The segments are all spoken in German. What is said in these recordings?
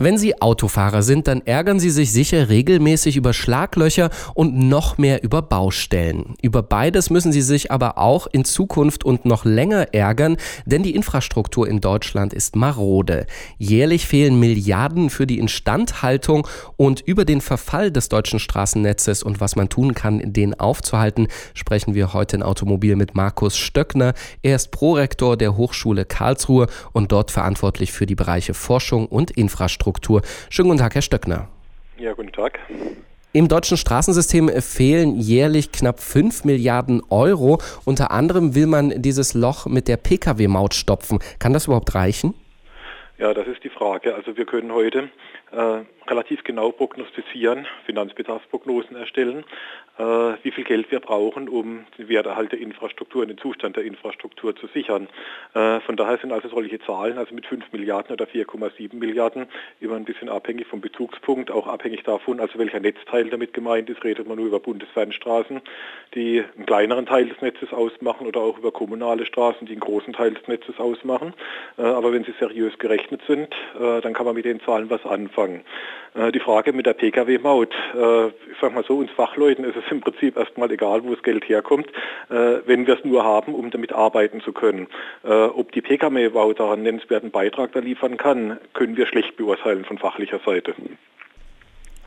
Wenn Sie Autofahrer sind, dann ärgern Sie sich sicher regelmäßig über Schlaglöcher und noch mehr über Baustellen. Über beides müssen Sie sich aber auch in Zukunft und noch länger ärgern, denn die Infrastruktur in Deutschland ist marode. Jährlich fehlen Milliarden für die Instandhaltung und über den Verfall des deutschen Straßennetzes und was man tun kann, den aufzuhalten, sprechen wir heute in Automobil mit Markus Stöckner. Er ist Prorektor der Hochschule Karlsruhe und dort verantwortlich für die Bereiche Forschung und Infrastruktur. Infrastruktur. Schönen guten Tag, Herr Stöckner. Ja, guten Tag. Im deutschen Straßensystem fehlen jährlich knapp 5 Milliarden Euro. Unter anderem will man dieses Loch mit der Pkw-Maut stopfen. Kann das überhaupt reichen? Ja, das ist die Frage. Also wir können heute äh, relativ genau prognostizieren, Finanzbedarfsprognosen erstellen, äh, wie viel Geld wir brauchen, um den Werterhalt der Infrastruktur den Zustand der Infrastruktur zu sichern. Äh, von daher sind also solche Zahlen, also mit 5 Milliarden oder 4,7 Milliarden, immer ein bisschen abhängig vom Bezugspunkt, auch abhängig davon, also welcher Netzteil damit gemeint ist, redet man nur über Bundesfernstraßen, die einen kleineren Teil des Netzes ausmachen oder auch über kommunale Straßen, die einen großen Teil des Netzes ausmachen. Äh, aber wenn sie seriös gerechnet sind, äh, dann kann man mit den Zahlen was anfangen. Äh, die Frage mit der Pkw-Maut, äh, ich sage mal so, uns Fachleuten ist es im Prinzip erstmal egal, wo das Geld herkommt, äh, wenn wir es nur haben, um damit arbeiten zu können. Ob die Pkw-Maut daran nennenswerten Beitrag da liefern kann, können wir schlecht beurteilen von fachlicher Seite.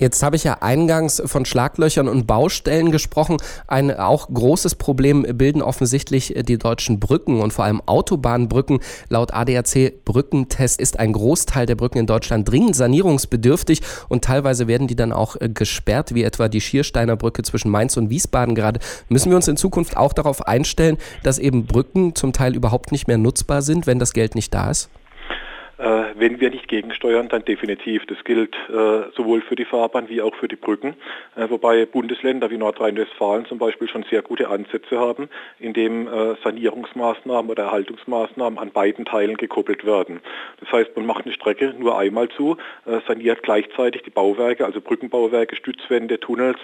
Jetzt habe ich ja eingangs von Schlaglöchern und Baustellen gesprochen. Ein auch großes Problem bilden offensichtlich die deutschen Brücken und vor allem Autobahnbrücken. Laut ADAC Brückentest ist ein Großteil der Brücken in Deutschland dringend sanierungsbedürftig und teilweise werden die dann auch äh, gesperrt, wie etwa die Schiersteiner Brücke zwischen Mainz und Wiesbaden gerade. Müssen wir uns in Zukunft auch darauf einstellen, dass eben Brücken zum Teil überhaupt nicht mehr nutzbar sind, wenn das Geld nicht da ist? Äh, wenn wir nicht gegensteuern, dann definitiv. Das gilt äh, sowohl für die Fahrbahn wie auch für die Brücken, äh, wobei Bundesländer wie Nordrhein-Westfalen zum Beispiel schon sehr gute Ansätze haben, indem Sanierungsmaßnahmen oder Erhaltungsmaßnahmen an beiden Teilen gekoppelt werden. Das heißt, man macht eine Strecke nur einmal zu, saniert gleichzeitig die Bauwerke, also Brückenbauwerke, Stützwände, Tunnels,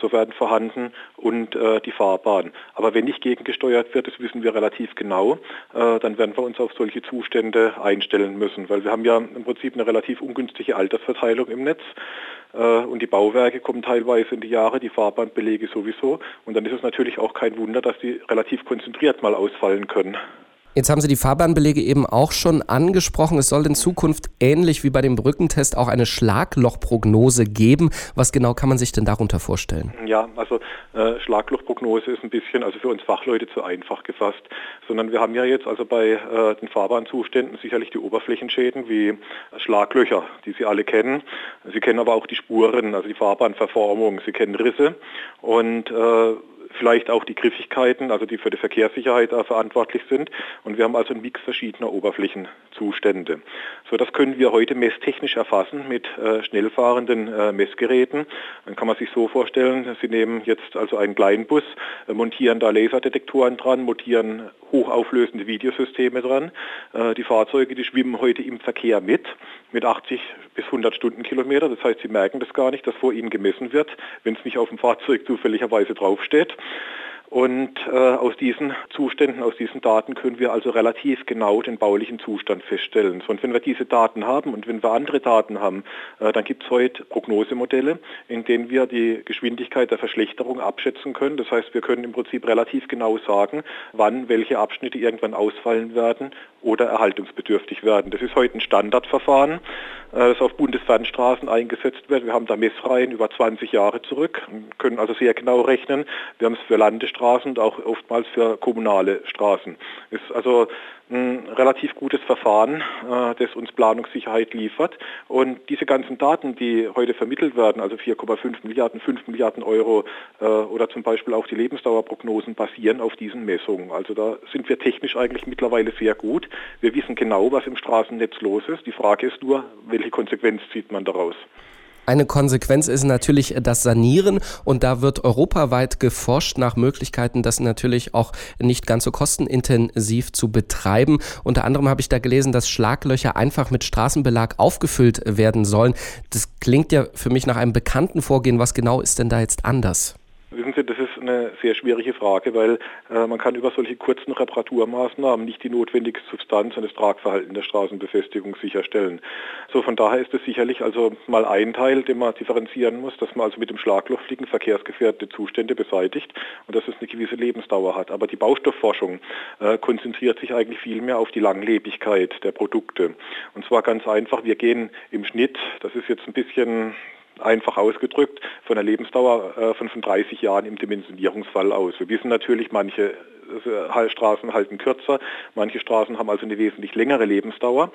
so werden vorhanden und äh, die Fahrbahn. Aber wenn nicht gegengesteuert wird, das wissen wir relativ genau, äh, dann werden wir uns auf solche Zustände einstellen müssen, weil wir haben ja im Prinzip eine relativ ungünstige Altersverteilung im Netz äh, und die Bauwerke kommen teilweise in die Jahre, die Fahrbahnbelege sowieso und dann ist es natürlich auch kein Wunder, dass die relativ konzentriert mal ausfallen können. Jetzt haben Sie die Fahrbahnbelege eben auch schon angesprochen. Es soll in Zukunft ähnlich wie bei dem Brückentest auch eine Schlaglochprognose geben. Was genau kann man sich denn darunter vorstellen? Ja, also äh, Schlaglochprognose ist ein bisschen, also für uns Fachleute zu einfach gefasst, sondern wir haben ja jetzt also bei äh, den Fahrbahnzuständen sicherlich die Oberflächenschäden wie Schlaglöcher, die Sie alle kennen. Sie kennen aber auch die Spuren, also die Fahrbahnverformung. Sie kennen Risse und äh, vielleicht auch die Griffigkeiten, also die für die Verkehrssicherheit verantwortlich sind. Und wir haben also einen Mix verschiedener Oberflächenzustände. So, das können wir heute messtechnisch erfassen mit äh, schnellfahrenden äh, Messgeräten. Dann kann man sich so vorstellen, Sie nehmen jetzt also einen kleinen Bus, äh, montieren da Laserdetektoren dran, montieren hochauflösende Videosysteme dran. Äh, die Fahrzeuge, die schwimmen heute im Verkehr mit, mit 80 bis 100 Stundenkilometer. Das heißt, sie merken das gar nicht, dass vor ihnen gemessen wird, wenn es nicht auf dem Fahrzeug zufälligerweise draufsteht. Und äh, aus diesen Zuständen, aus diesen Daten können wir also relativ genau den baulichen Zustand feststellen. und wenn wir diese Daten haben und wenn wir andere Daten haben, äh, dann gibt es heute Prognosemodelle, in denen wir die Geschwindigkeit der Verschlechterung abschätzen können. Das heißt, wir können im Prinzip relativ genau sagen, wann welche Abschnitte irgendwann ausfallen werden oder erhaltungsbedürftig werden. Das ist heute ein Standardverfahren, äh, das auf Bundesfernstraßen eingesetzt wird. Wir haben da Messreihen über 20 Jahre zurück, können also sehr genau rechnen. Wir haben es für Landesstraßen und auch oftmals für kommunale Straßen. Ist also ein relativ gutes Verfahren, äh, das uns Planungssicherheit liefert. Und diese ganzen Daten, die heute vermittelt werden, also 4,5 Milliarden, 5 Milliarden Euro äh, oder zum Beispiel auch die Lebensdauerprognosen, basieren auf diesen Messungen. Also da sind wir technisch eigentlich mittlerweile sehr gut. Wir wissen genau, was im Straßennetz los ist. Die Frage ist nur, welche Konsequenz zieht man daraus? Eine Konsequenz ist natürlich das Sanieren und da wird europaweit geforscht nach Möglichkeiten, das natürlich auch nicht ganz so kostenintensiv zu betreiben. Unter anderem habe ich da gelesen, dass Schlaglöcher einfach mit Straßenbelag aufgefüllt werden sollen. Das klingt ja für mich nach einem bekannten Vorgehen. Was genau ist denn da jetzt anders? Wissen Sie, das ist eine sehr schwierige Frage, weil äh, man kann über solche kurzen Reparaturmaßnahmen nicht die notwendige Substanz und das Tragverhalten der Straßenbefestigung sicherstellen. So von daher ist es sicherlich also mal ein Teil, den man differenzieren muss, dass man also mit dem Schlaglochfliegen verkehrsgefährdete Zustände beseitigt und dass es eine gewisse Lebensdauer hat. Aber die Baustoffforschung äh, konzentriert sich eigentlich viel mehr auf die Langlebigkeit der Produkte. Und zwar ganz einfach, wir gehen im Schnitt, das ist jetzt ein bisschen einfach ausgedrückt, von einer Lebensdauer äh, von 35 Jahren im Dimensionierungsfall aus. Wir wissen natürlich, manche äh, Straßen halten kürzer, manche Straßen haben also eine wesentlich längere Lebensdauer.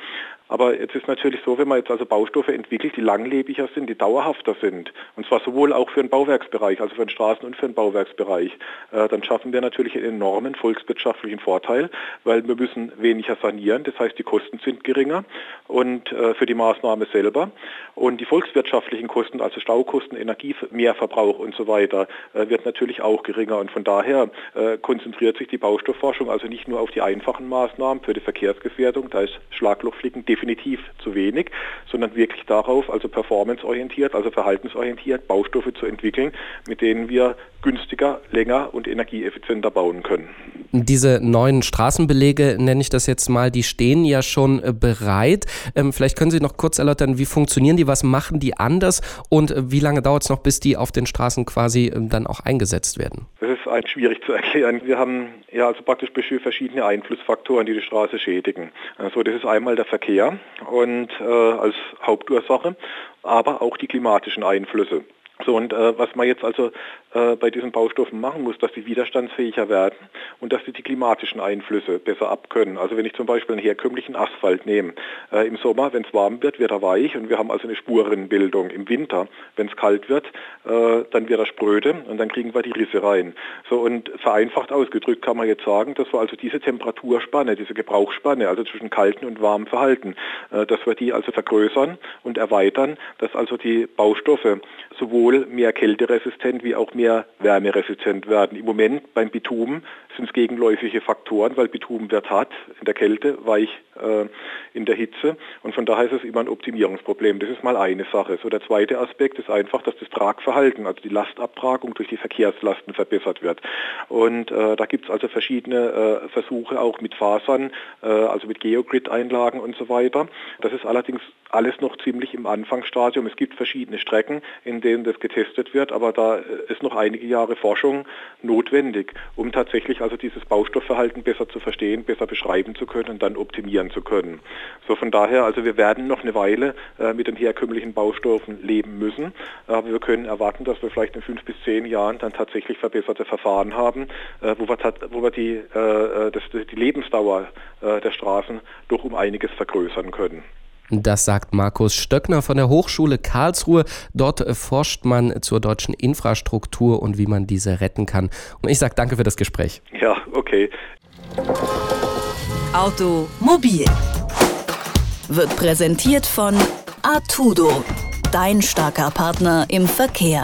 Aber jetzt ist natürlich so, wenn man jetzt also Baustoffe entwickelt, die langlebiger sind, die dauerhafter sind, und zwar sowohl auch für den Bauwerksbereich, also für den Straßen- und für den Bauwerksbereich, äh, dann schaffen wir natürlich einen enormen volkswirtschaftlichen Vorteil, weil wir müssen weniger sanieren, das heißt die Kosten sind geringer und äh, für die Maßnahme selber. Und die volkswirtschaftlichen Kosten, also Staukosten, Energiemehrverbrauch und so weiter, äh, wird natürlich auch geringer. Und von daher äh, konzentriert sich die Baustoffforschung also nicht nur auf die einfachen Maßnahmen für die Verkehrsgefährdung, da ist Schlaglochfliegen definitiv zu wenig, sondern wirklich darauf, also performanceorientiert, also verhaltensorientiert, Baustoffe zu entwickeln, mit denen wir günstiger, länger und energieeffizienter bauen können. Diese neuen Straßenbelege, nenne ich das jetzt mal, die stehen ja schon äh, bereit. Ähm, vielleicht können Sie noch kurz erläutern, wie funktionieren die, was machen die anders und äh, wie lange dauert es noch, bis die auf den Straßen quasi ähm, dann auch eingesetzt werden? Ist schwierig zu erklären. Wir haben ja also praktisch verschiedene Einflussfaktoren, die die Straße schädigen. Also das ist einmal der Verkehr und äh, als Hauptursache, aber auch die klimatischen Einflüsse. So und äh, was man jetzt also äh, bei diesen Baustoffen machen muss, dass sie widerstandsfähiger werden und dass sie die klimatischen Einflüsse besser abkönnen. Also wenn ich zum Beispiel einen herkömmlichen Asphalt nehme, äh, im Sommer, wenn es warm wird, wird er weich und wir haben also eine Spurenbildung. Im Winter, wenn es kalt wird, äh, dann wird er spröde und dann kriegen wir die Risse rein. So und vereinfacht ausgedrückt kann man jetzt sagen, dass wir also diese Temperaturspanne, diese Gebrauchsspanne, also zwischen kalten und warmem Verhalten, äh, dass wir die also vergrößern und erweitern, dass also die Baustoffe sowohl mehr kälteresistent wie auch mehr wärmeresistent werden. Im Moment beim Bitumen sind es gegenläufige Faktoren, weil Bitumen wird hart in der Kälte, weich äh, in der Hitze und von daher ist es immer ein Optimierungsproblem. Das ist mal eine Sache. So der zweite Aspekt ist einfach, dass das Tragverhalten, also die Lastabtragung durch die Verkehrslasten verbessert wird. Und äh, da gibt es also verschiedene äh, Versuche auch mit Fasern, äh, also mit Geogrid-Einlagen und so weiter. Das ist allerdings alles noch ziemlich im Anfangsstadium. Es gibt verschiedene Strecken, in denen das getestet wird, aber da ist noch einige Jahre Forschung notwendig, um tatsächlich also dieses Baustoffverhalten besser zu verstehen, besser beschreiben zu können und dann optimieren zu können. So von daher, also wir werden noch eine Weile äh, mit den herkömmlichen Baustoffen leben müssen, aber wir können erwarten, dass wir vielleicht in fünf bis zehn Jahren dann tatsächlich verbesserte Verfahren haben, äh, wo wir, wo wir die, äh, äh das, die Lebensdauer äh, der Straßen doch um einiges vergrößern können. Das sagt Markus Stöckner von der Hochschule Karlsruhe. Dort forscht man zur deutschen Infrastruktur und wie man diese retten kann. Und ich sage danke für das Gespräch. Ja, okay. Automobil wird präsentiert von Artudo, dein starker Partner im Verkehr.